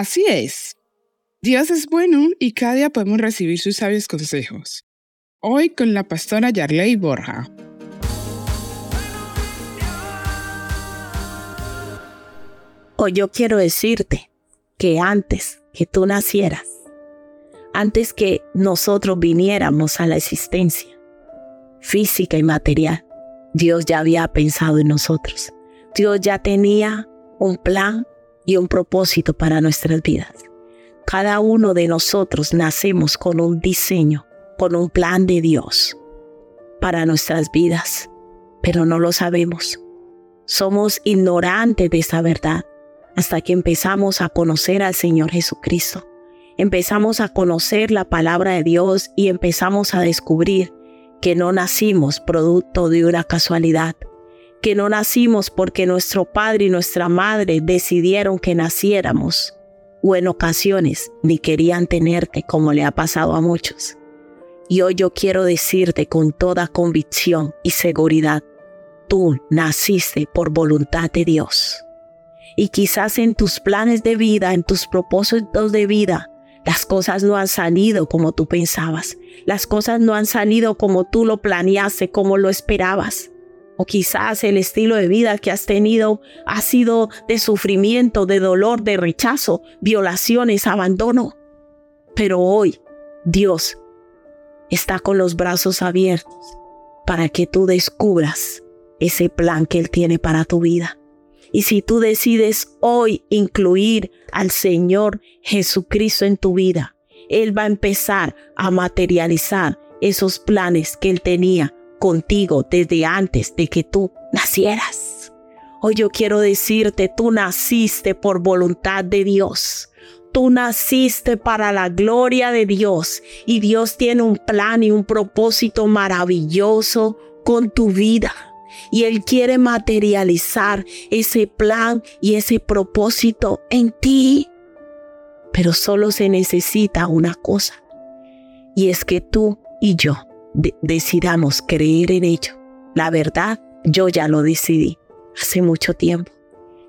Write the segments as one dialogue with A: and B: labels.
A: Así es. Dios es bueno y cada día podemos recibir sus sabios consejos. Hoy con la pastora Yarley Borja.
B: Hoy yo quiero decirte que antes que tú nacieras, antes que nosotros viniéramos a la existencia física y material, Dios ya había pensado en nosotros. Dios ya tenía un plan y un propósito para nuestras vidas. Cada uno de nosotros nacemos con un diseño, con un plan de Dios para nuestras vidas, pero no lo sabemos. Somos ignorantes de esa verdad hasta que empezamos a conocer al Señor Jesucristo. Empezamos a conocer la palabra de Dios y empezamos a descubrir que no nacimos producto de una casualidad, que no nacimos porque nuestro padre y nuestra madre decidieron que naciéramos o en ocasiones ni querían tenerte como le ha pasado a muchos. Y hoy yo quiero decirte con toda convicción y seguridad, tú naciste por voluntad de Dios. Y quizás en tus planes de vida, en tus propósitos de vida, las cosas no han salido como tú pensabas. Las cosas no han salido como tú lo planeaste, como lo esperabas. O quizás el estilo de vida que has tenido ha sido de sufrimiento, de dolor, de rechazo, violaciones, abandono. Pero hoy Dios está con los brazos abiertos para que tú descubras ese plan que Él tiene para tu vida. Y si tú decides hoy incluir al Señor Jesucristo en tu vida, Él va a empezar a materializar esos planes que Él tenía contigo desde antes de que tú nacieras. Hoy yo quiero decirte, tú naciste por voluntad de Dios. Tú naciste para la gloria de Dios y Dios tiene un plan y un propósito maravilloso con tu vida. Y Él quiere materializar ese plan y ese propósito en ti. Pero solo se necesita una cosa. Y es que tú y yo decidamos creer en ello. La verdad, yo ya lo decidí hace mucho tiempo.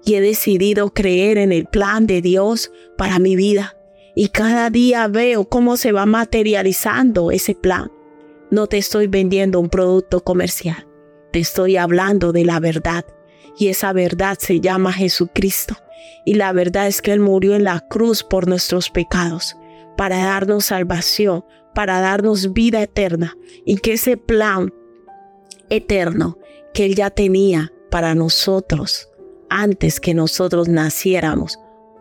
B: Y he decidido creer en el plan de Dios para mi vida. Y cada día veo cómo se va materializando ese plan. No te estoy vendiendo un producto comercial. Te estoy hablando de la verdad. Y esa verdad se llama Jesucristo. Y la verdad es que Él murió en la cruz por nuestros pecados, para darnos salvación, para darnos vida eterna y que ese plan eterno que Él ya tenía para nosotros antes que nosotros naciéramos,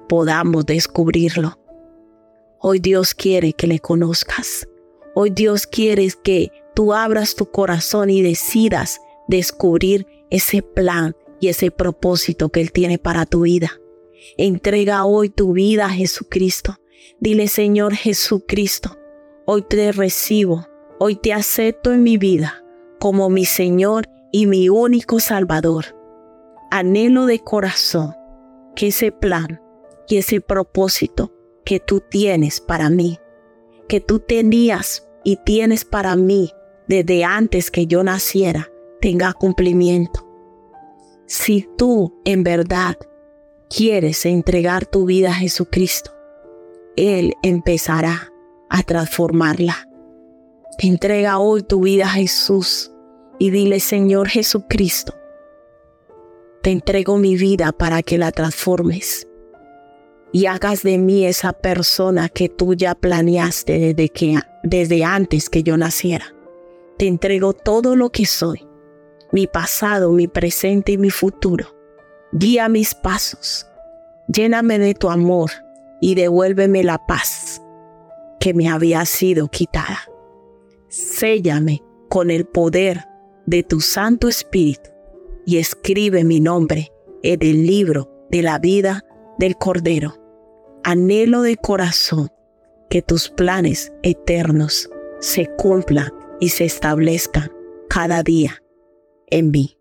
B: podamos descubrirlo. Hoy Dios quiere que le conozcas. Hoy Dios quiere que tú abras tu corazón y decidas descubrir ese plan y ese propósito que Él tiene para tu vida. Entrega hoy tu vida a Jesucristo. Dile, Señor Jesucristo, Hoy te recibo, hoy te acepto en mi vida como mi Señor y mi único Salvador. Anhelo de corazón que ese plan y ese propósito que tú tienes para mí, que tú tenías y tienes para mí desde antes que yo naciera, tenga cumplimiento. Si tú en verdad quieres entregar tu vida a Jesucristo, Él empezará a transformarla. Entrega hoy tu vida a Jesús y dile, Señor Jesucristo, te entrego mi vida para que la transformes y hagas de mí esa persona que tú ya planeaste desde, que, desde antes que yo naciera. Te entrego todo lo que soy, mi pasado, mi presente y mi futuro. Guía mis pasos, lléname de tu amor y devuélveme la paz que me había sido quitada. Séllame con el poder de tu Santo Espíritu y escribe mi nombre en el libro de la vida del Cordero. Anhelo de corazón que tus planes eternos se cumplan y se establezcan cada día en mí.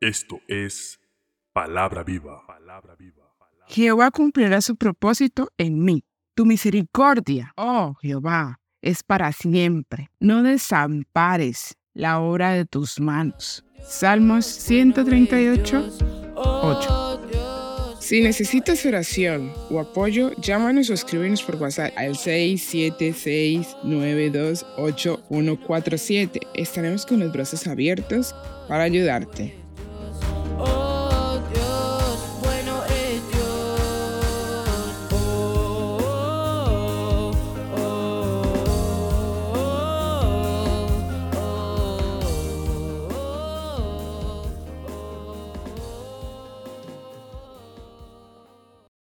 C: Esto es palabra viva. Palabra viva.
A: Jehová cumplirá su propósito en mí tu misericordia, oh Jehová, es para siempre. No desampares la obra de tus manos. Salmos 138, 8. Si necesitas oración o apoyo, llámanos o escríbenos por WhatsApp al 676-928-147. Estaremos con los brazos abiertos para ayudarte.